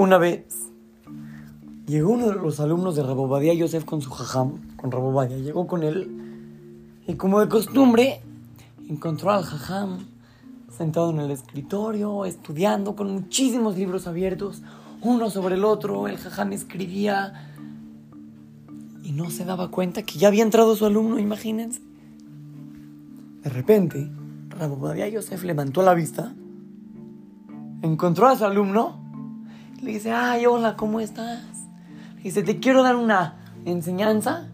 Una vez llegó uno de los alumnos de Rabobadía Yosef con su jajam, con Rabobadía, llegó con él y como de costumbre encontró al jajam sentado en el escritorio, estudiando con muchísimos libros abiertos, uno sobre el otro, el jajam escribía y no se daba cuenta que ya había entrado su alumno, imagínense. De repente, Rabobadía Yosef levantó la vista, encontró a su alumno le dice, ay, hola, ¿cómo estás? Le dice, te quiero dar una enseñanza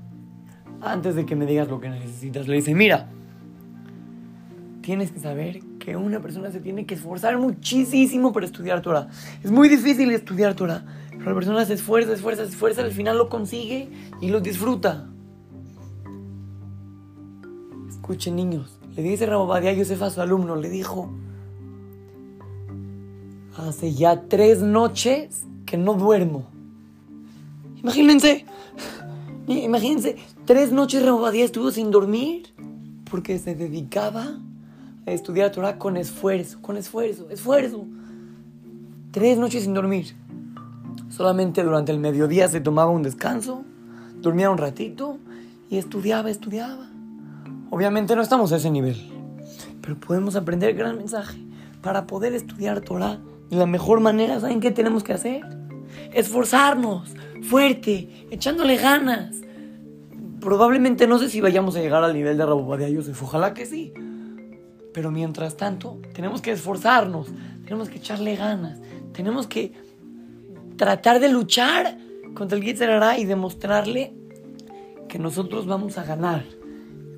antes de que me digas lo que necesitas. Le dice, mira, tienes que saber que una persona se tiene que esforzar muchísimo para estudiar Torah. Es muy difícil estudiar Torah, pero la persona se esfuerza, esfuerza, esfuerza, al final lo consigue y lo disfruta. Escuchen, niños, le dice Rabobadia Yosef a su alumno, le dijo, Hace ya tres noches que no duermo. Imagínense, imagínense, tres noches Rabobadía estuvo sin dormir porque se dedicaba a estudiar Torah con esfuerzo, con esfuerzo, esfuerzo. Tres noches sin dormir. Solamente durante el mediodía se tomaba un descanso, dormía un ratito y estudiaba, estudiaba. Obviamente no estamos a ese nivel, pero podemos aprender el gran mensaje. Para poder estudiar Torah y la mejor manera, ¿saben qué tenemos que hacer? Esforzarnos, fuerte, echándole ganas. Probablemente no sé si vayamos a llegar al nivel de Rabobadía Yosef, ojalá que sí. Pero mientras tanto, tenemos que esforzarnos, tenemos que echarle ganas, tenemos que tratar de luchar contra el Yitzhak y demostrarle que nosotros vamos a ganar.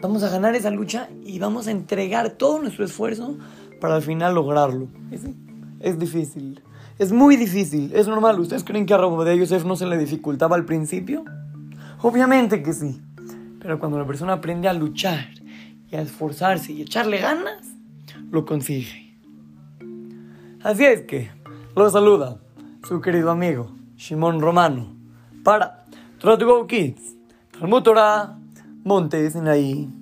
Vamos a ganar esa lucha y vamos a entregar todo nuestro esfuerzo para al final lograrlo. Es difícil. Es muy difícil. Es normal. ¿Ustedes creen que a Rabodea Yosef no se le dificultaba al principio? Obviamente que sí. Pero cuando la persona aprende a luchar y a esforzarse y echarle ganas, lo consigue. Así es que lo saluda su querido amigo Shimon Romano para Trot Go Kids, Talmud Torah, Monte Sinaí.